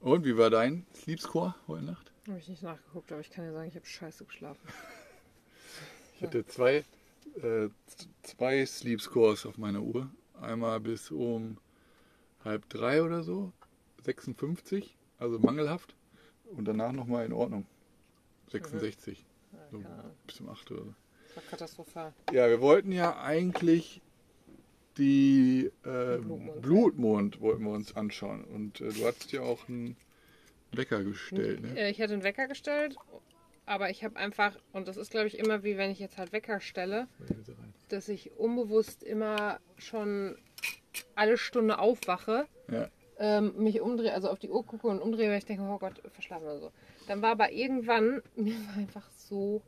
Und wie war dein Sleep Score heute Nacht? Habe ich nicht nachgeguckt, aber ich kann dir sagen, ich habe scheiße geschlafen. Ich hatte zwei, äh, zwei Sleep Scores auf meiner Uhr. Einmal bis um halb drei oder so, 56, also mangelhaft. Und danach nochmal in Ordnung, 66, Ja, so bis um 8 oder so. Das war katastrophal. Ja, wir wollten ja eigentlich die äh, Blutmond. Blutmond wollten wir uns anschauen. Und äh, du hattest ja auch einen Wecker gestellt, ne? Äh, Ich hatte einen Wecker gestellt, aber ich habe einfach, und das ist glaube ich immer wie wenn ich jetzt halt Wecker stelle, dass ich unbewusst immer schon alle Stunde aufwache, Ja, ähm, mich umdrehe, also auf die Uhr gucke und umdrehe, weil ich denke, oh Gott, verschlafen oder so. Dann war aber irgendwann, mir war einfach so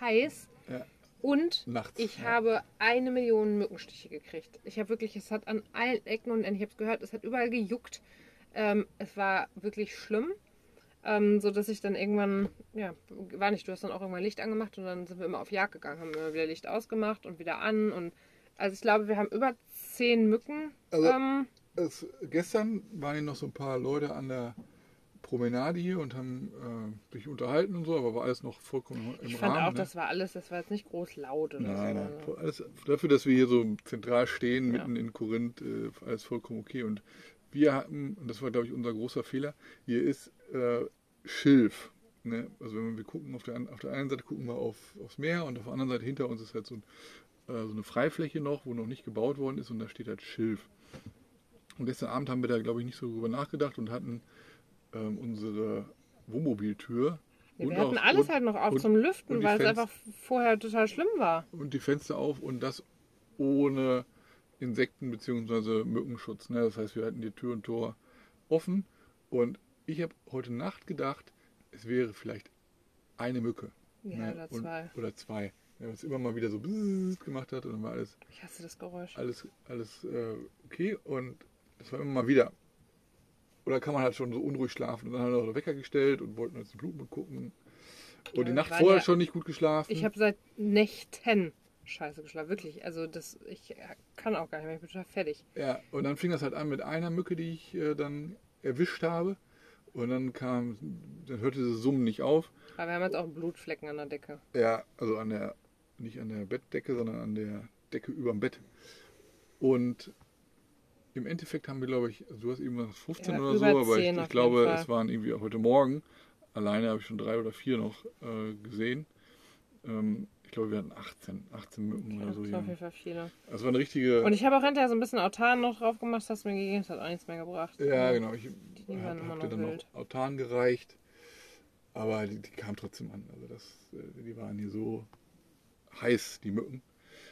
heiß ja. Und Nachts. ich ja. habe eine Million Mückenstiche gekriegt. Ich habe wirklich, es hat an allen Ecken und Enden, ich habe es gehört, es hat überall gejuckt. Ähm, es war wirklich schlimm. Ähm, so dass ich dann irgendwann, ja, war nicht, du hast dann auch irgendwann Licht angemacht und dann sind wir immer auf Jagd gegangen, haben immer wieder Licht ausgemacht und wieder an und also ich glaube, wir haben über zehn Mücken. Also- ähm, Es, gestern waren hier noch so ein paar Leute an der Promenade hier und haben äh, sich unterhalten und so, aber war alles noch vollkommen im ich fand Rahmen. auch, ne? das war alles, das war jetzt nicht groß laut oder Nein, so. nein. Alles, dafür, dass wir hier so zentral stehen, Ja. mitten in Korinth, äh, alles vollkommen okay. Und wir hatten, und das war, glaube ich, unser großer Fehler, hier ist äh, Schilf. Ne? Also wenn wir gucken, auf der, auf der einen Seite gucken wir auf, aufs Meer und auf der anderen Seite hinter uns ist halt so, ein, äh, so eine Freifläche noch, wo noch nicht gebaut worden ist und da steht halt Schilf. Und gestern Abend haben wir da, glaube ich, nicht so drüber nachgedacht und hatten ähm, unsere Wohnmobiltür. Ja, und wir hatten auch- alles und- halt noch auf und- zum Lüften, weil es Fenster- einfach vorher total schlimm war. und die Fenster auf und das ohne Insekten- bzw. Mückenschutz. Ne? Das heißt, wir hatten die Tür und Tor offen und ich habe heute Nacht gedacht, es wäre vielleicht eine Mücke. Ja, ne? oder und, zwei. Oder zwei. Ja, was immer mal wieder so gemacht hat und dann war alles, Ich hasse das Geräusch. alles, alles äh, okay und das war immer mal wieder. Oder kann man halt schon so unruhig schlafen und dann haben wir noch Wecker gestellt und wollten uns den Blutmond gucken. Und die Nacht vorher ja- schon nicht gut geschlafen. Ich habe seit Nächten scheiße geschlafen, wirklich. Also das, ich kann auch gar nicht mehr, ich bin total fertig. Ja, und dann fing das halt an mit einer Mücke, die ich äh, dann erwischt habe. Und dann kam, dann hörte dieses Summen nicht auf. Aber wir haben jetzt auch Blutflecken an der Decke. Ja, also an der, nicht an der Bettdecke, sondern an der Decke überm Bett. Und im Endeffekt haben wir, glaube ich, du hast eben was 15 Ja, oder so, aber ich, 10 ich glaube, Fall. es waren irgendwie heute Morgen. Alleine habe ich schon drei oder vier noch äh, gesehen. Ähm, ich glaube, wir hatten 18, 18 Mücken Ja, oder so das war auf jeden Fall viele. Also war eine richtige. Und ich habe auch hinterher so ein bisschen Autan noch drauf gemacht, das hast du mir gegeben, das hat auch nichts mehr gebracht. Ja, genau. Ich habe hab dir dann wild. noch Autan gereicht. Aber die, die kamen trotzdem an. Also das, äh, die waren hier so heiß, die Mücken.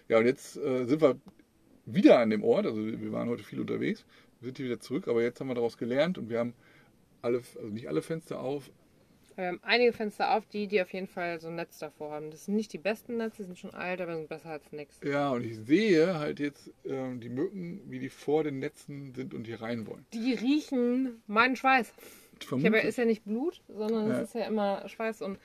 Ja, und jetzt äh, sind wir wieder an dem Ort. Also wir waren heute viel unterwegs. Wir sind hier wieder zurück, aber jetzt haben wir daraus gelernt und wir haben alle, also nicht alle Fenster auf. Wir haben einige Fenster auf, die, die auf jeden Fall so ein Netz davor haben. Das sind nicht die besten Netze, die sind schon alt, aber sind besser als nichts. Ja, und ich sehe halt jetzt ähm, die Mücken, wie die vor den Netzen sind und hier rein wollen. Die riechen meinen Schweiß. Ich habe, Vermutlich. ist ja nicht Blut, sondern Ja. es ist ja immer Schweiß und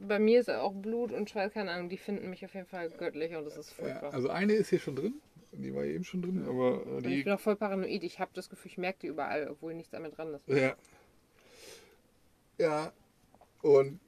bei mir ist ja auch Blut und Schweiß, keine Ahnung, die finden mich auf jeden Fall göttlich und das ist ja, furchtbar. also eine ist hier schon drin. Die war eben schon drin, aber äh, die ich bin auch voll paranoid. Ich habe das Gefühl, ich merke die überall, obwohl nichts damit dran ist. Ja. Ja. Und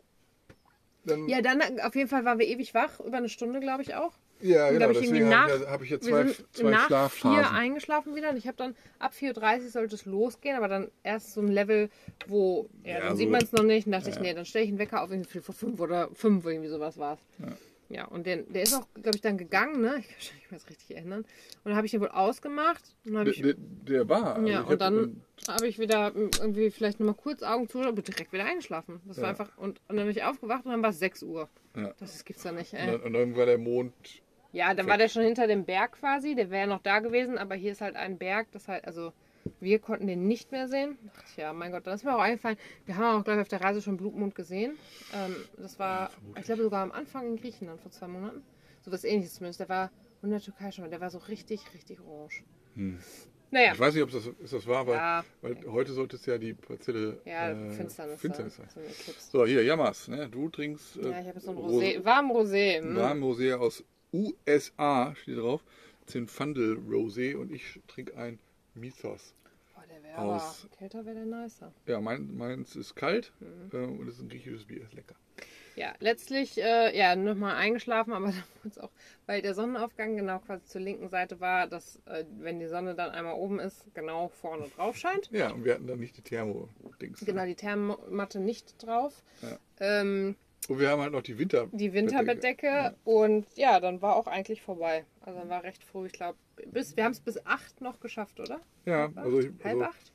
dann. Ja, dann auf jeden Fall waren wir ewig wach, über eine Stunde, glaube ich auch. ja und genau. hab ich Deswegen nach- habe ich, ja- hab ich Wir zwei, zwei nach Schlafphasen. vier eingeschlafen wieder und ich habe dann ab 4.30 Uhr sollte es losgehen, aber dann erst so ein Level, wo, ja, Ja, dann so- sieht man es noch nicht. Und dachte Ja. ich, nee, dann stelle ich einen Wecker auf, irgendwie vor fünf oder fünf, irgendwie sowas war es. Ja. Ja, und der, der ist auch, glaube ich, dann gegangen, ne? Ich kann mich nicht mehr richtig erinnern. Und dann habe ich den wohl ausgemacht. Und der, ich, der, der war. also ja, hab- und dann habe ich wieder irgendwie vielleicht nur mal kurz Augen zu, aber direkt wieder eingeschlafen. Das war Ja. einfach, und, und dann bin ich aufgewacht und dann war es 6 Uhr. Ja. Das gibt's doch nicht, Und ey. dann, und dann war der Mond. Ja, dann war der schon hinter dem Berg quasi. Der wäre noch da gewesen, aber hier ist halt ein Berg, das halt, also wir konnten den nicht mehr sehen. Ach ja, mein Gott, dann ist mir auch eingefallen. Wir haben auch gleich auf der Reise schon Blutmond gesehen. Ähm, das war, ich glaube sogar am Anfang in Griechenland vor zwei Monaten. So was ähnliches zumindest. Der war in der Türkei schon mal. Der war so richtig, richtig orange. Hm. Naja, Ich weiß nicht, ob das, ist das war, weil, Ja. weil heute sollte es ja die Parzelle ja, äh, Finsternis. Finsternis sein. So hier, Jammers. Ne? Du trinkst äh, Ja, ich habe jetzt so ein Rosé- Rosé, warm Rosé. hm. warmen Rosé aus USA, steht drauf. Zinfandel Rosé und ich trinke ein Mythos. Boah, der wäre aber Aus- kälter wäre der nicer. Ja, mein, meins ist kalt Mhm. äh, und es ist ein griechisches Bier, ist lecker. Ja, letztlich, äh, ja, nochmal eingeschlafen, aber dann wurde es auch, weil der Sonnenaufgang genau quasi zur linken Seite war, dass, äh, wenn die Sonne dann einmal oben ist, genau vorne drauf scheint. Ja, und wir hatten dann nicht die Thermo-Dings. Genau, die Thermomatte nicht drauf. Ja. Ähm, Und wir haben halt noch die Winter. die Winterbettdecke und ja, dann war auch eigentlich vorbei. Also dann war recht früh, ich glaube, bis, wir haben es bis 8 noch geschafft, oder? Ja, Halb also, ich, acht? Halb also acht?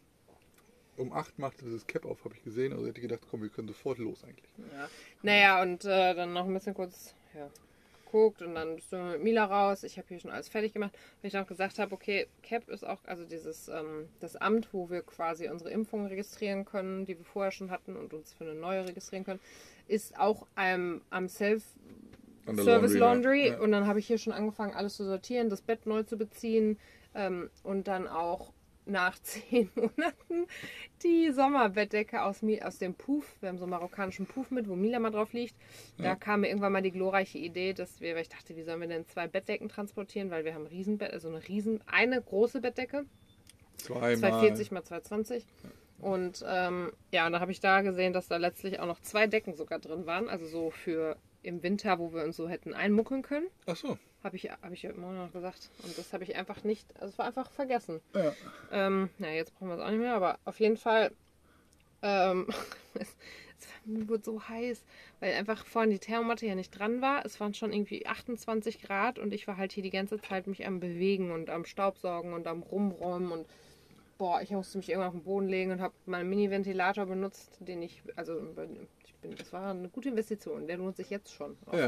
um 8 machte dieses Cap auf, habe ich gesehen. Also hätte ich gedacht, komm, wir können sofort los eigentlich. Ja. Naja, und äh, dann noch ein bisschen kurz ja, geguckt und dann bist du mit Mila raus. Ich habe hier schon alles fertig gemacht. Weil ich auch gesagt habe, okay, CAP ist auch, also dieses, ähm, das Amt, wo wir quasi unsere Impfungen registrieren können, die wir vorher schon hatten und uns für eine neue registrieren können, ist auch ähm, am Self Service Laundry, ja. Ja. Und dann habe ich hier schon angefangen, alles zu sortieren, das Bett neu zu beziehen ähm, und dann auch nach zehn Monaten die Sommerbettdecke aus, aus dem Puff. Wir haben so einen marokkanischen Puff mit, wo Mila mal drauf liegt. Da Ja. kam mir irgendwann mal die glorreiche Idee, dass wir, weil ich dachte, wie sollen wir denn zwei Bettdecken transportieren, weil wir haben ein Riesenbett, also eine riesen, eine große Bettdecke. Zweimal. 240 mal 220. Und ähm, ja, und da habe ich da gesehen, dass da letztlich auch noch zwei Decken sogar drin waren. Also so für im Winter, wo wir uns so hätten einmuckeln können. Ach so. Habe ich, hab ich heute Morgen noch gesagt. Und das habe ich einfach nicht, also es war einfach vergessen. Ja. Ähm, na, jetzt brauchen wir es auch nicht mehr, aber auf jeden Fall, ähm, es, es wurde so heiß, weil einfach vorhin die Thermomatte ja nicht dran war. Es waren schon irgendwie 28 Grad und ich war halt hier die ganze Zeit mich am Bewegen und am Staubsaugen und am Rumräumen und boah, ich musste mich irgendwann auf den Boden legen und habe meinen Mini-Ventilator benutzt, den ich, also ich bin, das war eine gute Investition, der lohnt sich jetzt schon. Ja,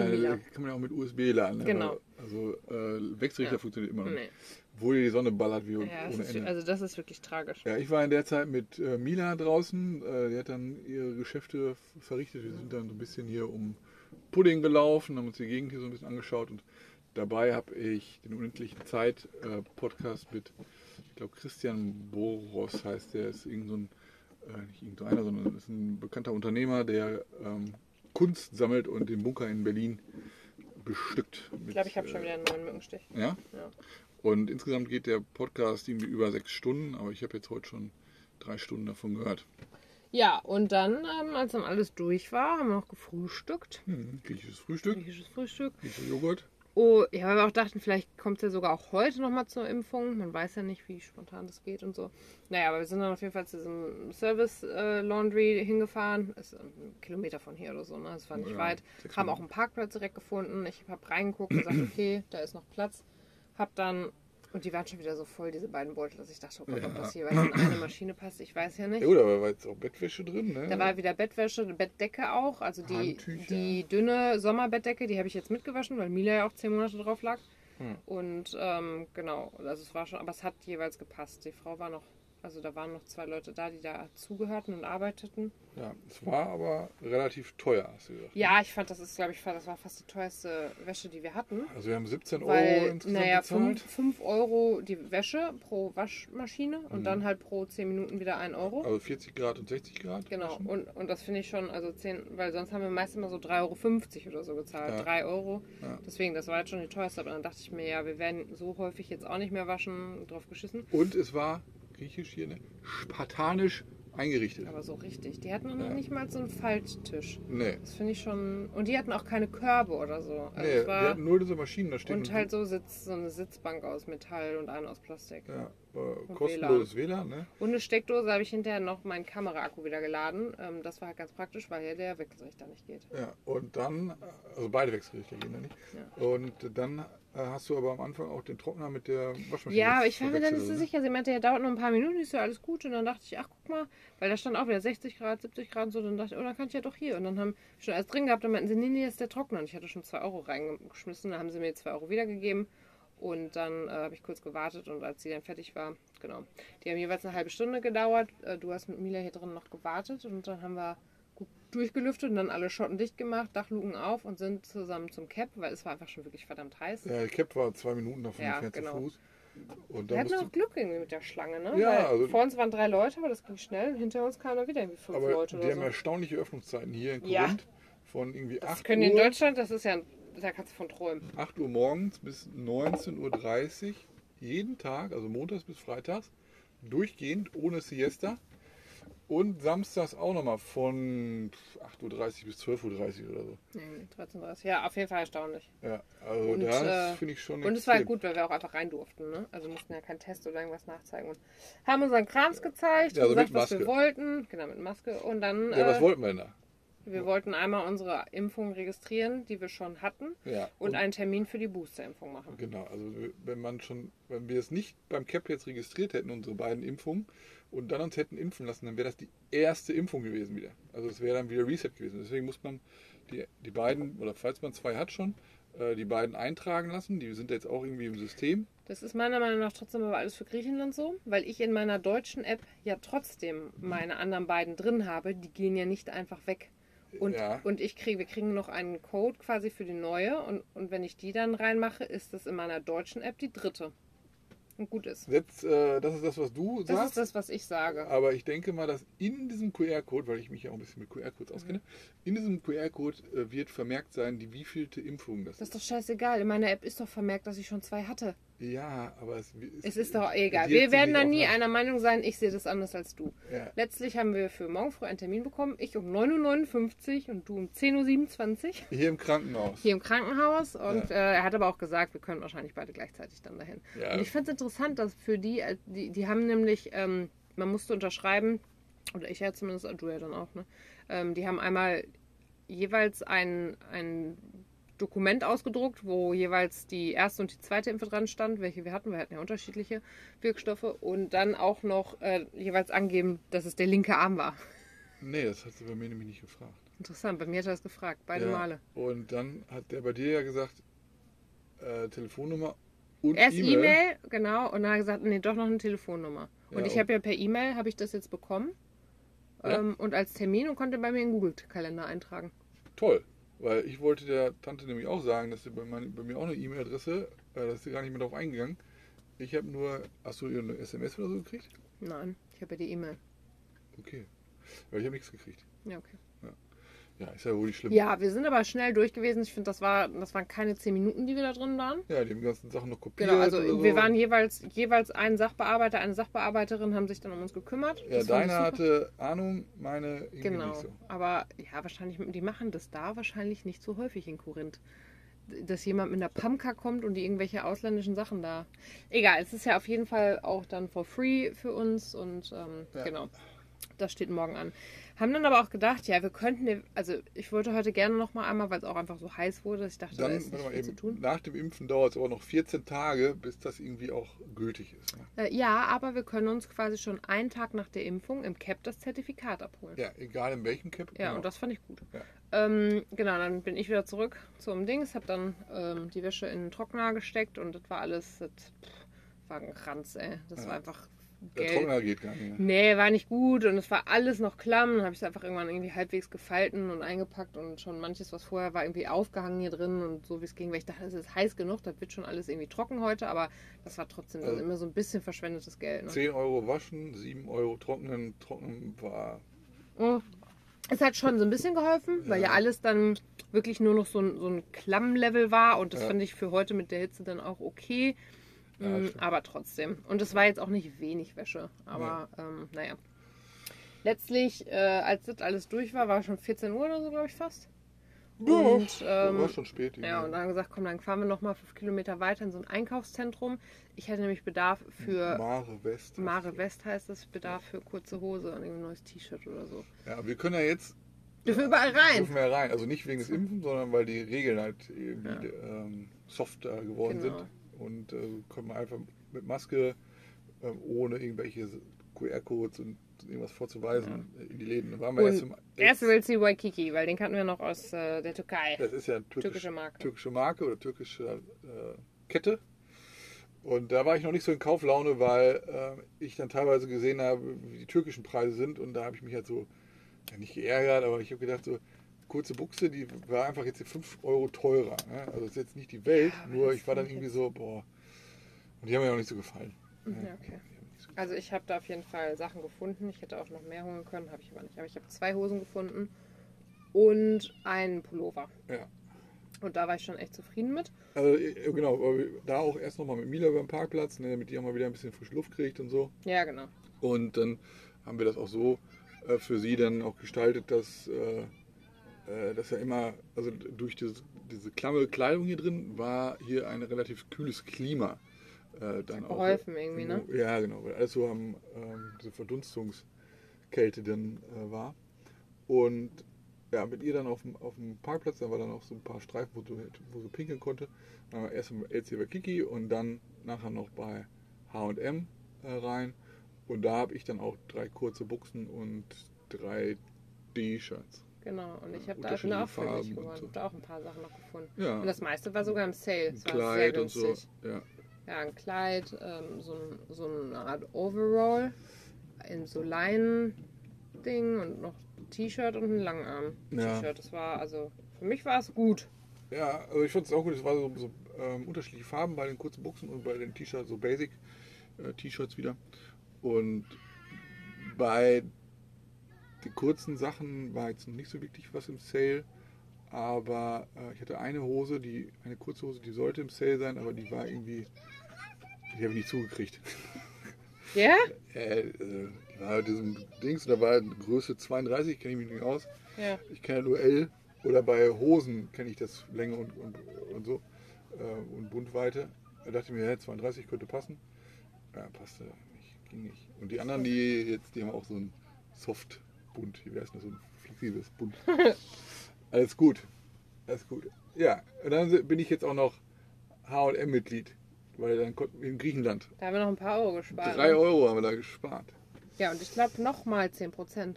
kann man ja auch mit USB laden. ne? Genau. Also äh, Wechselrichter Ja. funktioniert immer noch. Nee. Obwohl die Sonne ballert wie Ja, ohne ist, Ende. also das ist wirklich tragisch. Ja, ich war in der Zeit mit äh, Mila draußen. Äh, die hat dann ihre Geschäfte verrichtet. Wir sind dann so ein bisschen hier um Pudding gelaufen, haben uns die Gegend hier so ein bisschen angeschaut und dabei habe ich den Unendlichen Zeit äh, Podcast mit, ich glaube Christian Boros heißt der, ist irgend so ein, äh, nicht irgendeiner, sondern ist ein bekannter Unternehmer, der ähm, Kunst sammelt und den Bunker in Berlin bestückt. Ich glaube, ich habe schon wieder einen neuen Mückenstich. Ja? Ja. Und insgesamt geht der Podcast irgendwie über sechs Stunden, aber ich habe jetzt heute schon drei Stunden davon gehört. Ja, und dann, ähm, als dann alles durch war, haben wir noch gefrühstückt. Hm, griechisches Frühstück, Griechisches Frühstück. griechischer Joghurt. Oh, ja, weil wir auch dachten, vielleicht kommt es ja sogar auch heute nochmal zur Impfung. Man weiß ja nicht, wie spontan das geht und so. Naja, aber wir sind dann auf jeden Fall zu diesem Service äh, Laundry hingefahren. Ist ein Kilometer von hier oder so, ne? Das war nicht Ja, weit. Haben auch einen Parkplatz direkt gefunden. Ich habe reingeguckt und gesagt, okay, da ist noch Platz. Hab dann, und die waren schon wieder so voll, diese beiden Beutel, dass ich dachte, oh Gott, ob das jeweils in eine Maschine passt, ich weiß ja nicht. Ja gut, aber war jetzt auch Bettwäsche drin, ne? Da war wieder Bettwäsche, eine Bettdecke auch. Also die, Handtücher. die dünne Sommerbettdecke, die habe ich jetzt mitgewaschen, weil Mila ja auch zehn Monate drauf lag. Hm. Und ähm, genau, also es war schon, aber es hat jeweils gepasst. Die Frau war noch, also da waren noch zwei Leute da, die da zugehörten und arbeiteten. ja, es war aber relativ teuer, hast du gesagt. Ja, ich fand, das ist, glaube ich, das war fast die teuerste Wäsche, die wir hatten. Also wir haben 17 Euro Weil, insgesamt naja, bezahlt. 5 Euro die Wäsche pro Waschmaschine und Mhm. dann halt pro 10 Minuten wieder 1 Euro. Also 40 Grad und 60 Grad. Genau, waschen. und, und das finde ich schon, also 10, weil sonst haben wir meist immer so 3,50 Euro oder so gezahlt. Ja. 3 Euro. Ja. Deswegen, das war jetzt schon die teuerste, aber dann dachte ich mir, ja, wir werden so häufig jetzt auch nicht mehr waschen, drauf geschissen. Und es war griechisch hier, ne? Spartanisch eingerichtet. Aber so richtig. Die hatten noch Ja. nicht mal so einen Falttisch. Nee. Das finde ich schon. Und die hatten auch keine Körbe oder so. Also nee, war, hatten nur diese Maschinen da stehen. und halt so Sitz, so eine Sitzbank aus Metall und eine aus Plastik. Ja, äh, kostenloses WLAN, ne? Und eine Steckdose habe ich hinterher noch meinen Kameraakku wieder geladen. Ähm, das war halt ganz praktisch, weil hier der Wechselrichter nicht geht. Ja, und dann, also beide Wechselrichter gehen da nicht. Und dann äh, hast du aber am Anfang auch den Trockner mit der Waschmaschine. Ja, aber ich war mir dann nicht so sicher. Sie meinte, ja, dauert nur ein paar Minuten, ist ja alles gut. Und dann dachte ich, ach, guck mal, weil da stand auch wieder 60 Grad, 70 Grad und so. Dann dachte ich, oh, dann kann ich ja doch hier. Und dann haben wir schon alles drin gehabt. Dann meinten sie, nee, nee, ist der Trockner. Und ich hatte schon 2 Euro reingeschmissen. Dann haben sie mir 2 Euro wiedergegeben. Und dann äh, habe ich kurz gewartet und als sie dann fertig war, genau. Die haben jeweils eine halbe Stunde gedauert. Äh, du hast mit Mila hier drin noch gewartet und dann haben wir gut durchgelüftet und dann alle Schotten dicht gemacht, Dachluken auf und sind zusammen zum Cap, weil es war einfach schon wirklich verdammt heiß. Ja, der Cap war zwei Minuten davon Ja, entfernt genau. zu Fuß. Und Wir hatten auch Glück irgendwie mit der Schlange, ne? Ja, Weil also- vor uns waren drei Leute, aber das ging schnell. Hinter uns kamen dann wieder irgendwie fünf aber Leute die haben so. erstaunliche Öffnungszeiten hier in Ja. Korinth. Von irgendwie Das 8 können die in Uhr, Deutschland, das ist ja, da kannst du von träumen. 8 Uhr morgens bis 19.30 Uhr jeden Tag, also montags bis freitags. durchgehend, ohne Siesta. Und samstags auch nochmal von 8.30 Uhr bis 12.30 Uhr oder so. Nee, 13.30 Ja, auf jeden Fall erstaunlich. Ja, also Und, das äh, finde ich schon Und es war halt gut, weil wir auch einfach rein durften. Ne? Also mussten ja keinen Test oder irgendwas nachzeigen. Und haben unseren Krams gezeigt, Ja, also gesagt, was wir wollten. Genau, mit Maske. Und dann, Ja, was äh, wollten wir denn da? Wir wollten einmal unsere Impfung registrieren, die wir schon hatten. Ja, Und einen Termin für die Boosterimpfung machen. Genau, also wenn man schon, wenn wir es nicht beim CAP jetzt registriert hätten, unsere beiden Impfungen, und dann uns hätten impfen lassen, dann wäre das die erste Impfung gewesen wieder. Also es wäre dann wieder Reset gewesen. Deswegen muss man die, die beiden, oder falls man zwei hat schon, äh, die beiden eintragen lassen. Die sind jetzt auch irgendwie im System. Das ist meiner Meinung nach trotzdem aber alles für Griechenland so, weil ich in meiner deutschen App ja trotzdem meine anderen beiden drin habe. Die gehen ja nicht einfach weg. Und, Ja. und ich kriege, wir kriegen noch einen Code quasi für die neue und, und wenn ich die dann reinmache, ist das in meiner deutschen App die dritte. Und gut ist. Jetzt, äh, das ist das, was du Das sagst. ist das, was ich sage. Aber ich denke mal, dass in diesem QR-Code, weil ich mich ja auch ein bisschen mit QR-Codes auskenne, in diesem QR-Code äh, wird vermerkt sein, die wievielte Impfung das, Das ist doch scheißegal. In meiner App ist doch vermerkt, dass ich schon zwei hatte. Ja, aber es, Es ist doch egal. Wir werden da nie einer Meinung sein. Ich sehe das anders als du. Ja. Letztlich haben wir für morgen früh einen Termin bekommen. Ich um 9.59 Uhr und du um 10.27 Uhr. Hier im Krankenhaus. Hier im Krankenhaus. Und Ja. äh, er hat aber auch gesagt, wir können wahrscheinlich beide gleichzeitig dann dahin. Ja. Und ich fand es interessant, dass für die, äh, die, die haben nämlich, ähm, man musste unterschreiben, oder ich ja zumindest, du ja dann auch, ne? Ähm, die haben einmal jeweils ein, ein Dokument ausgedruckt, wo jeweils die erste und die zweite Impfe dran stand, welche wir hatten. Wir hatten ja unterschiedliche Wirkstoffe. Und dann auch noch äh, jeweils angeben, dass es der linke Arm war. Nee, das hat sie bei mir nämlich nicht gefragt. Interessant, bei mir hat er das gefragt, beide Ja. Male. Und dann hat der bei dir ja gesagt, äh, Telefonnummer und Erst E-Mail. E-Mail, genau, und dann hat er gesagt, nee, doch noch eine Telefonnummer. Und Ja, ich und- habe ja per E-Mail, habe ich das jetzt bekommen. Ja. Ähm, und als Termin und konnte bei mir in Google-Kalender eintragen. Toll. Weil ich wollte der Tante nämlich auch sagen, dass sie bei, mein, bei mir auch eine E-Mail-Adresse, äh, da ist sie gar nicht mehr drauf eingegangen. Ich habe nur, hast du ihr eine SMS oder so gekriegt? Nein, ich habe ja die E-Mail. Okay. Weil ich habe nichts gekriegt. Ja, okay. Ja, ist ja wohl nicht schlimm. Ja, wir sind aber schnell durch gewesen. Ich finde, das, war, das waren keine zehn Minuten, die wir da drin waren. Ja, die haben die ganzen Sachen noch kopiert. Genau, also so. wir waren jeweils, jeweils ein Sachbearbeiter, eine Sachbearbeiterin haben sich dann um uns gekümmert. Ja, Das deine hatte Ahnung, meine irgendwie Genau, nicht so. aber ja, wahrscheinlich, die machen das da wahrscheinlich nicht so häufig in Korinth. Dass jemand mit einer Pamka kommt und die irgendwelche ausländischen Sachen da. Egal, es ist ja auf jeden Fall auch dann for free für uns und ähm, Ja. genau, das steht morgen an. Haben dann aber auch gedacht, ja, wir könnten, also ich wollte heute gerne noch mal einmal, weil es auch einfach so heiß wurde, dass ich dachte, da Dann, ist nicht viel zu eben, tun. nach dem Impfen dauert es aber noch 14 Tage, bis das irgendwie auch gültig ist. Ne? Äh, ja, aber wir können uns quasi schon einen Tag nach der Impfung im CAP das Zertifikat abholen. Ja, egal in welchem Cap. Ja, genau. und das fand ich gut. Ja. Ähm, genau, dann bin ich wieder zurück zum Dings, habe dann ähm, die Wäsche in den Trockner gesteckt und das war alles, das pff, war ein Kranz, ey. Das Ja. war einfach Der gelb. Trockner geht gar nicht. Nee, war nicht gut und es war alles noch klamm. Dann habe ich es einfach irgendwann irgendwie halbwegs gefalten und eingepackt und schon manches, was vorher war, irgendwie aufgehangen hier drin und so wie es ging, weil ich dachte, es ist heiß genug, das wird schon alles irgendwie trocken heute, aber das war trotzdem Also- immer so ein bisschen verschwendetes Geld. Ne? 10 Euro waschen, 7 Euro trocknen. Trocknen war. Oh. Es hat schon so ein bisschen geholfen, weil ja Ja. alles dann wirklich nur noch so ein, so ein Klammlevel war und das Ja. fand ich für heute mit der Hitze dann auch okay. Ja, Mm, aber trotzdem. Und es war jetzt auch nicht wenig Wäsche. Aber ähm, naja. Letztlich, äh, als das alles durch war, war schon 14 Uhr oder so, glaube ich, fast. Und, ähm, war schon spät. Ja, und dann haben gesagt, komm, dann fahren wir nochmal fünf Kilometer weiter in so ein Einkaufszentrum. Ich hatte nämlich Bedarf für Mare West. heißt Mare. West heißt es, Bedarf für kurze Hose und ein neues T-Shirt oder so. Ja, wir können ja jetzt. Dürfen wir überall rein. Dürfen wir ja rein. Also nicht wegen des Impfen, sondern weil die Regeln halt irgendwie ähm, softer geworden Genau. sind. Und äh, können einfach mit Maske, ähm, ohne irgendwelche QR-Codes und irgendwas vorzuweisen, in die Läden. Da waren wir erst im erst will sie Waikiki, weil den kannten wir noch aus äh, der Türkei. Das ist ja eine türkisch, Türkische Marke. türkische Marke oder türkische äh, Kette. Und da war ich noch nicht so in Kauflaune, weil äh, ich dann teilweise gesehen habe, wie die türkischen Preise sind. Und da habe ich mich halt so, ja, nicht geärgert, aber ich habe gedacht, so kurze Buchse, die war einfach jetzt 5 Euro teurer. Ne? Also das ist jetzt nicht die Welt, Ja, nur ich war dann irgendwie so, boah. Und die haben mir auch nicht so gefallen. Ja, okay. So Also ich habe da auf jeden Fall Sachen gefunden. Ich hätte auch noch mehr holen können, habe ich aber nicht. Aber ich habe zwei Hosen gefunden und einen Pullover. Ja. Und da war ich schon echt zufrieden mit. Also, äh, genau, da auch erst nochmal mit Mila über den Parkplatz, ne, damit die auch mal wieder ein bisschen frische Luft kriegt und so. Ja, genau. Und dann haben wir das auch so äh, für sie dann auch gestaltet, dass, äh, äh, dass ja immer, also durch diese, diese klamme Kleidung hier drin, war hier ein relativ kühles Klima. Äh, dann auch, geholfen irgendwie, ne? Ja, genau, weil alles so am, ähm, diese Verdunstungskälte dann äh, war. Und ja, mit ihr dann auf dem, auf dem Parkplatz, da war dann auch so ein paar Streifen, wo sie, wo sie pinkeln konnte. Dann wir erst im LC bei Kiki und dann nachher noch bei H&M äh, rein. Und da habe ich dann auch drei kurze Buchsen und drei T-Shirts. Genau. Und ich habe da auch für mich Farben und gewonnen. so. Da auch ein paar Sachen noch gefunden. Ja, Und das meiste war sogar im Sale. war Kleid sehr und so. günstig. Ja. Ja, ein Kleid, ähm, so, ein, so eine Art Overall in so Leinen-Ding und noch ein T-Shirt und ein Langarm-T-Shirt. Ja. Das war also, für mich war es gut. Ja, also ich fand es auch gut. Es waren so, so ähm, unterschiedliche Farben bei den kurzen Buchsen und bei den T-Shirts, so Basic äh, T-Shirts wieder. Und bei den kurzen Sachen war jetzt noch nicht so wirklich was im Sale. Aber äh, ich hatte eine Hose, die eine kurze Hose, die sollte im Sale sein, aber die war irgendwie, die habe ich nicht zugekriegt. Ja? Äh, äh, die war diesem Dings, da war Größe 32, kenne ich mich nicht aus. Ja. Ich kenne nur L oder bei Hosen kenne ich das Länge und, und, und so äh, und Bundweite. Da dachte ich mir, ja, 32 könnte passen. Ja, passte nicht, ging nicht. Und die anderen, die jetzt, die haben auch so ein Soft-Bund, wie heißt das, so ein flexibles Bund. Alles gut, alles gut. Ja, und dann bin ich jetzt auch noch H&M-Mitglied, weil dann konnten wir in Griechenland. Da haben wir noch ein paar Euro gespart. Drei ne? Euro haben wir da gespart. Ja, und ich glaube nochmal 10%,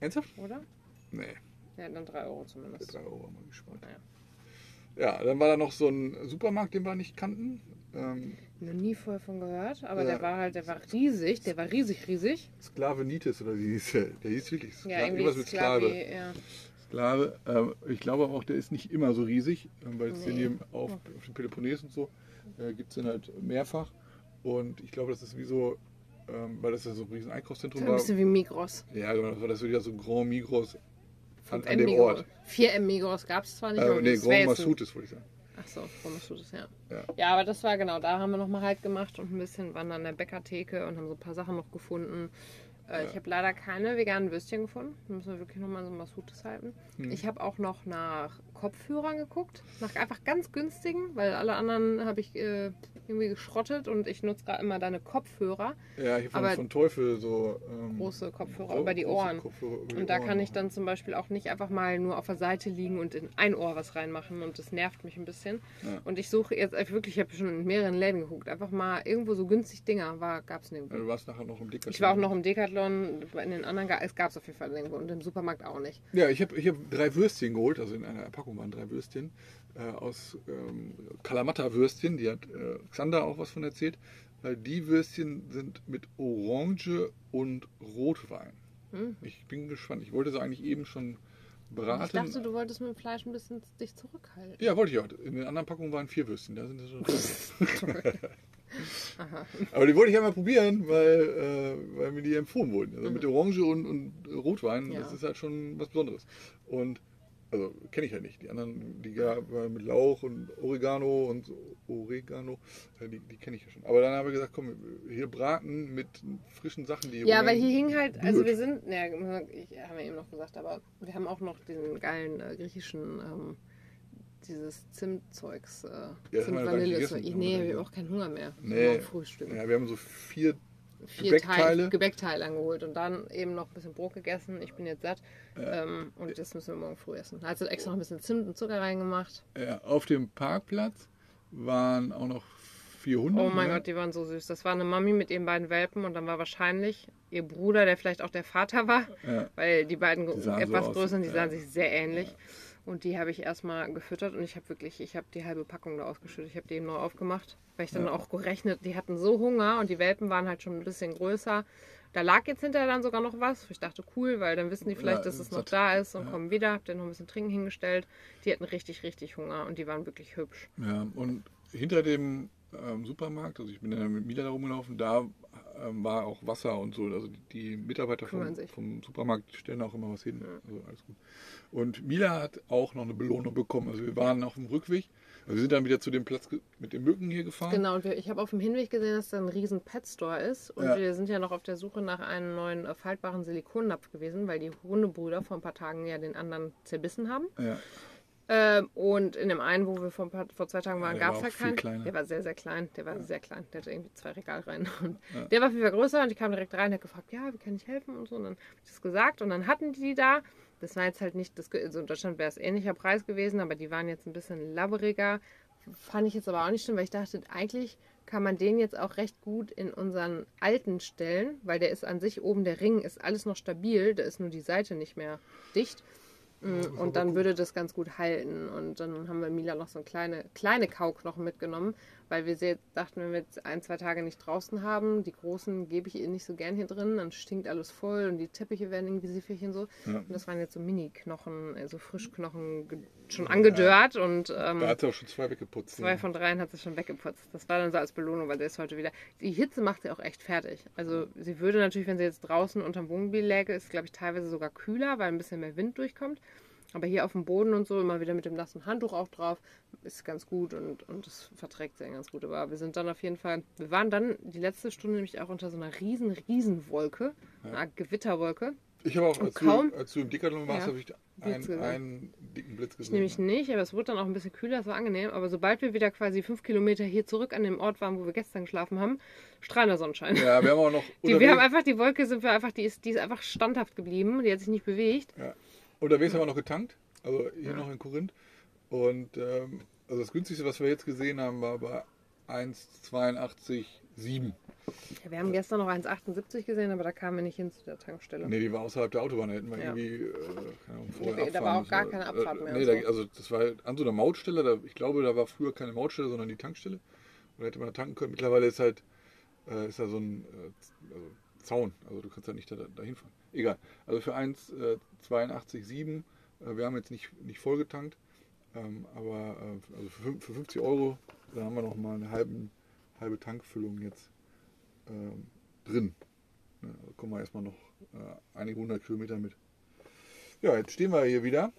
Ernsthaft? oder? Nee. Ja, dann 3 Euro zumindest. 3 Euro haben wir gespart. Ja. Ja, dann war da noch so ein Supermarkt, den wir nicht kannten. Ähm, Noch nie vorher von gehört, aber Ja. der war halt, der war riesig, der war riesig, riesig. Sklavenitis oder wie hieß der? Der hieß wirklich Skla Ja, irgendwie irgendwas mit Sklavi, Sklave. ja. Sklave. Ähm, ich glaube auch, der ist nicht immer so riesig, ähm, weil es Nee. den eben auf, auf dem Peloponnes und so äh, gibt es den halt mehrfach. Und ich glaube, das ist wie so, ähm, weil das ja so ein riesen Einkaufszentrum Ein war. bisschen wie Migros. Ja, genau, das war das wieder so ein Grand Migros an, 5M an dem Migros. Ort. 4M Migros gab es zwar nicht, aber Äh, nee, Grand ein- Massoudis, wollte ich sagen. So, Grand Massoudis, ja. Ja. ja. aber das war genau, da haben wir nochmal halt gemacht und ein bisschen waren an der Bäckertheke und haben so ein paar Sachen noch gefunden. Äh, Ich habe leider keine veganen Würstchen gefunden. Da müssen wir wirklich nochmal so Massoudis halten. Hm. Ich habe auch noch nach Kopfhörern geguckt. Nach einfach ganz günstigen, weil alle anderen habe ich äh, irgendwie geschrottet und ich nutze gerade immer deine Kopfhörer. Ja, ich habe von, von Teufel so ähm, Große Kopfhörer über die Ohren. Kopfhörer über die Und da Ohren kann ich dann zum Beispiel auch nicht einfach mal nur auf der Seite liegen und in ein Ohr was reinmachen und das nervt mich ein bisschen. Ja. Und ich suche jetzt wirklich, ich habe schon in mehreren Läden geguckt, einfach mal irgendwo so günstig Dinger, war, gab es nirgendwo. Ja, du warst nachher noch im Decathlon. Ich war auch noch im Decathlon, in den anderen, ga- es gab es auf jeden Fall irgendwo und im Supermarkt auch nicht. Ja, ich habe ich hab drei Würstchen geholt, also in einer Packung waren drei Würstchen äh, aus ähm, Kalamata-Würstchen, die hat äh, Xander auch was von erzählt, weil die Würstchen sind mit Orange und Rotwein. Hm. Ich bin gespannt. Ich wollte sie eigentlich eben schon braten. Ich dachte, du wolltest mit dem Fleisch ein bisschen dich zurückhalten. ja, wollte ich auch. In den anderen Packungen waren vier Würstchen, da sind schon drin. Aha. Aber die wollte ich einmal probieren, weil, äh, weil mir die empfohlen wurden. Also Mhm. mit Orange und, und Rotwein, Ja. das ist halt schon was Besonderes. Und also kenne ich halt nicht. Die anderen, die waren mit Lauch und Oregano und so- Oregano, äh, die, die kenne ich ja schon. Aber dann habe ich gesagt, komm, hier braten mit frischen Sachen, die Ja, ohne- weil hier hing halt, also Blöd. wir sind, ja, ich haben wir eben noch gesagt, aber wir haben auch noch diesen geilen äh, griechischen, ähm, dieses Zimtzeugs, äh, haben Zimt Vanille. gegessen. Ich, nee, wir haben auch keinen Hunger mehr. Nee. Frühstück. Ja, wir haben so vier Vier Gebäckteile. Teil, Gebäckteile angeholt und dann eben noch ein bisschen Brot gegessen. Ich bin jetzt satt. Ähm, und das müssen wir morgen früh essen. Also extra noch ein bisschen Zimt und Zucker reingemacht. Ja, auf dem Parkplatz waren auch noch vier Hunde. Oh mein ne? Gott, die waren so süß. Das war eine Mami mit ihren beiden Welpen und dann war wahrscheinlich ihr Bruder, der vielleicht auch der Vater war, Ja. weil die beiden Die etwas so größer sind, die Ja. sahen sich sehr ähnlich. Und die habe ich erstmal gefüttert und ich habe wirklich, ich habe die halbe Packung da ausgeschüttet. Ich habe die eben neu aufgemacht, weil ich dann Ja. auch gerechnet, die hatten so Hunger und die Welpen waren halt schon ein bisschen größer. Da lag jetzt hinterher dann sogar noch was. Ich dachte, cool, weil dann wissen die vielleicht, Ja, dass es noch da ist und Ja. kommen wieder. Hab dann noch ein bisschen Trinken hingestellt. Die hatten richtig, richtig Hunger und die waren wirklich hübsch. Ja, und hinter dem ähm, Supermarkt, also ich bin dann mit Mila da rumgelaufen, da ähm, war auch Wasser und so. Also die, die Mitarbeiter vom, vom Supermarkt stellen auch immer was hin. Also alles gut. Und Mila hat auch noch eine Belohnung bekommen. Also wir waren auf dem Rückweg. Also wir sind dann wieder zu dem Platz mit den Mücken hier gefahren. Genau, und wir, ich habe auf dem Hinweg gesehen, dass da ein riesen Pet-Store ist. Und Ja. wir sind ja noch auf der Suche nach einem neuen äh, faltbaren Silikonnapf gewesen, weil die Hundebrüder vor ein paar Tagen ja den anderen zerbissen haben. Ja. Ähm, und in dem einen, wo wir vor, paar, vor zwei Tagen waren, gab es viel keinen. Der war sehr, sehr klein. Der war sehr klein. Der hatte irgendwie zwei Regalreihen. Und Der war viel größer und ich kam direkt rein und hat gefragt, ja, wie kann ich helfen und so. Und dann habe ich das gesagt und dann hatten die die da. Das war jetzt halt nicht, das, also in Deutschland wäre es ähnlicher Preis gewesen, aber die waren jetzt ein bisschen labberiger. Fand ich jetzt aber auch nicht schlimm, weil ich dachte, eigentlich kann man den jetzt auch recht gut in unseren alten stellen, weil der ist an sich oben, der Ring ist alles noch stabil, da ist nur die Seite nicht mehr dicht. Mm, Und dann würde das ganz gut halten. Und dann haben wir Mila noch so eine kleine, kleine Kauknochen mitgenommen, weil wir sehr dachten, wenn wir jetzt ein, zwei Tage nicht draußen haben, die großen gebe ich ihr nicht so gern hier drin, dann stinkt alles voll und die Teppiche werden irgendwie siffig und so. Ja. Und das waren jetzt so Mini-Knochen, also Frischknochen, schon angedörrt und ähm, Da hat sie auch schon zwei weggeputzt. Zwei von dreien hat sie schon weggeputzt. Das war dann so als Belohnung, weil der ist heute wieder. Die Hitze macht sie auch echt fertig. Also sie würde natürlich, wenn sie jetzt draußen unterm Wohnmobil läge, ist glaube ich teilweise sogar kühler, weil ein bisschen mehr Wind durchkommt. Aber hier auf dem Boden und so, immer wieder mit dem nassen Handtuch auch drauf, ist ganz gut und, und das verträgt sie ganz gut. Aber wir sind dann auf jeden Fall, wir waren dann die letzte Stunde nämlich auch unter so einer riesen, riesen Wolke, einer Gewitterwolke. Ich habe auch, als, kaum- du, als du im Decathlon warst, Ja. habe ich einen, einen dicken Blitz gesehen. nämlich ja. nicht, aber es wurde dann auch ein bisschen kühler, es war angenehm. Aber sobald wir wieder quasi fünf Kilometer hier zurück an dem Ort waren, wo wir gestern geschlafen haben, strahlender Sonnenschein. Ja, wir haben auch noch. Die, wir haben einfach die Wolke, sind wir einfach, die ist, die ist einfach standhaft geblieben, die hat sich nicht bewegt. Ja. Unterwegs haben wir noch getankt, also hier noch in Korinth. Und ähm, also das günstigste, was wir jetzt gesehen haben, war bei 1,82,7. Ja, wir haben gestern noch 1,78 gesehen, aber da kamen wir nicht hin zu der Tankstelle. Nee, die war außerhalb der Autobahn, da hätten wir Ja. irgendwie, äh, keine Ahnung, vorher da abfahren war auch gar keine Abfahrt mehr Nee, da, so. also das war an so einer Mautstelle, da, ich glaube, da war früher keine Mautstelle, sondern die Tankstelle. Und da hätte man da tanken können. Mittlerweile ist halt, äh, ist da so ein äh, also Zaun, also du kannst da nicht da, dahin fahren. Egal. Also für 1,82,7, äh, wir haben jetzt nicht, nicht voll getankt, ähm, aber äh, also für, für 50 Euro, da haben wir noch mal eine halben, halbe Tankfüllung jetzt ähm, drin. Ja, also kommen wir erstmal noch äh, einige hundert Kilometer mit. Ja, jetzt stehen wir hier wieder.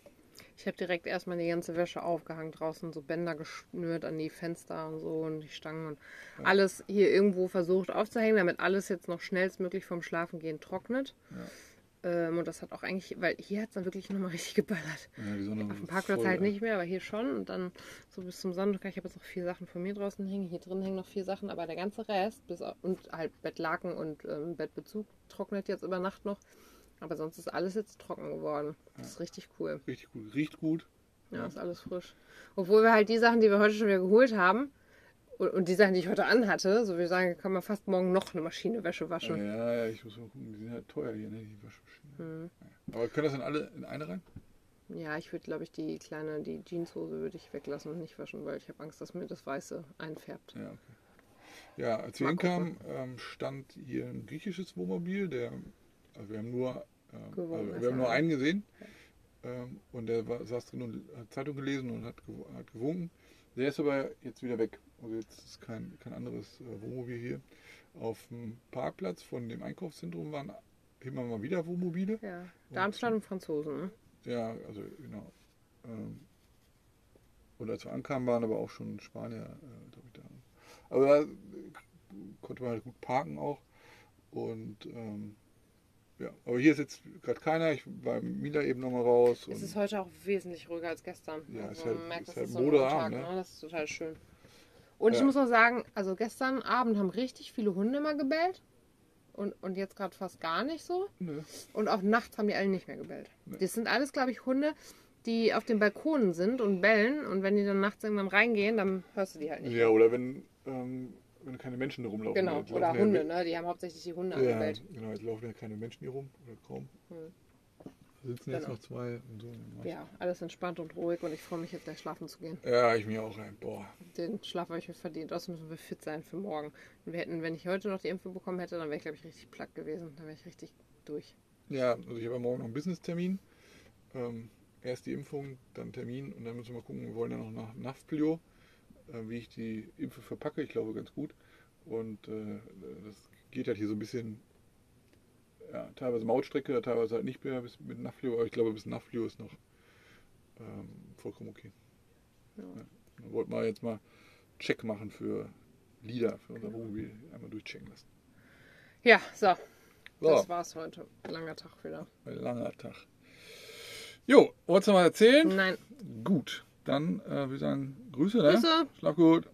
Ich habe direkt erstmal die ganze Wäsche aufgehangen draußen, so Bänder geschnürt an die Fenster und so und die Stangen und alles hier irgendwo versucht aufzuhängen, damit alles jetzt noch schnellstmöglich vom Schlafengehen trocknet. Ähm, und das hat auch eigentlich, weil hier hat es dann wirklich nochmal richtig geballert. Ja, Auf dem Parkplatz voll, halt nicht mehr, aber hier schon. Und dann so bis zum Sonntag. Ich habe jetzt noch vier Sachen von mir draußen hängen. Hier drin hängen noch vier Sachen, aber der ganze Rest, bis und halt Bettlaken und ähm, Bettbezug trocknet jetzt über Nacht noch. Aber sonst ist alles jetzt trocken geworden. Das ist richtig cool. Richtig gut. Riecht gut. Ja, ist alles frisch. Obwohl wir halt die Sachen, die wir heute schon wieder geholt haben, und, die Sachen, die ich heute anhatte, so wir sagen, kann man fast morgen noch eine Maschine Wäsche Ja, waschen. ja, ich muss mal gucken. Die sind halt teuer hier, ne? Die Waschmaschinen. Mhm. Ja. Aber können das dann alle in eine rein? Ja, ich würde, glaube ich, die kleine, die Jeanshose würde ich weglassen und nicht waschen, weil ich habe Angst, dass mir das Weiße einfärbt. Ja, okay. Ja, als wir hinkamen, ähm, stand hier ein griechisches Wohnmobil. Der, also wir haben nur, ähm, also wir haben nur einen. einen gesehen. Ähm, und der war, saß drin und hat Zeitung gelesen und hat, gew hat gewunken. Der ist aber jetzt wieder weg. Also jetzt ist kein, kein anderes äh, Wohnmobil hier. Auf dem Parkplatz von dem Einkaufszentrum waren immer mal wieder Wohnmobile. Ja, Darmstadt und Franzosen. Ne? Ja, also genau. Ähm, und als wir ankamen, waren aber auch schon Spanier, äh, glaube ich, da. Aber da äh, konnte man halt gut parken auch. Und ähm, ja, aber hier ist jetzt gerade keiner. Ich war Mila eben nochmal raus. Es ist heute auch wesentlich ruhiger als gestern. Ja, also ist halt- man merkt, ist das halt ist so ein Modeabend, Montag, ne? ne? Das ist total schön. Und ich Ja. muss auch sagen, also gestern Abend haben richtig viele Hunde mal gebellt. Und, und jetzt gerade fast gar nicht so. ne, Und auch nachts haben die alle nicht mehr gebellt. Nee. Das sind alles, glaube ich, Hunde, die auf den Balkonen sind und bellen. Und wenn die dann nachts irgendwann reingehen, dann hörst du die halt nicht. ja, oder wenn, ähm, wenn keine Menschen da rumlaufen. Genau, Jetzt oder laufen ja- Hunde, ne? Die haben hauptsächlich die Hunde Ja, angebellt. genau, jetzt laufen ja keine Menschen hier rum oder kaum. Hm. Da sitzen jetzt Genau. noch zwei und so. Ja, alles entspannt und ruhig und ich freue mich jetzt gleich schlafen zu gehen. Ja, ich mir auch. Ey. Boah, Den Schlaf habe ich mir verdient. Außerdem müssen wir fit sein für morgen. Und wir hätten, wenn ich heute noch die Impfung bekommen hätte, dann wäre ich, glaube ich, richtig platt gewesen. Dann wäre ich richtig durch. Ja, also ich habe morgen noch einen Business-Termin. Ähm, erst die Impfung, dann Termin und dann müssen wir mal gucken, wir wollen ja noch nach Nafplio. Äh, wie ich die Impfe verpacke. Ich glaube ganz gut. Und äh, das geht halt hier so ein bisschen, ja, teilweise Mautstrecke, teilweise halt nicht mehr bis, mit Naflio, aber ich glaube bis Naflio ist noch ähm, vollkommen okay. Ja. Ja. Dann wollten wir jetzt mal Check machen für Lieder, für unser Wohnmobil, einmal durchchecken lassen. Ja, so. So, Das war's heute. Langer Tag wieder. ein langer Tag. Jo, wolltest du mal erzählen? Nein. Gut, dann äh, würde ich sagen, Grüße, ne? Grüße. Schlaf gut.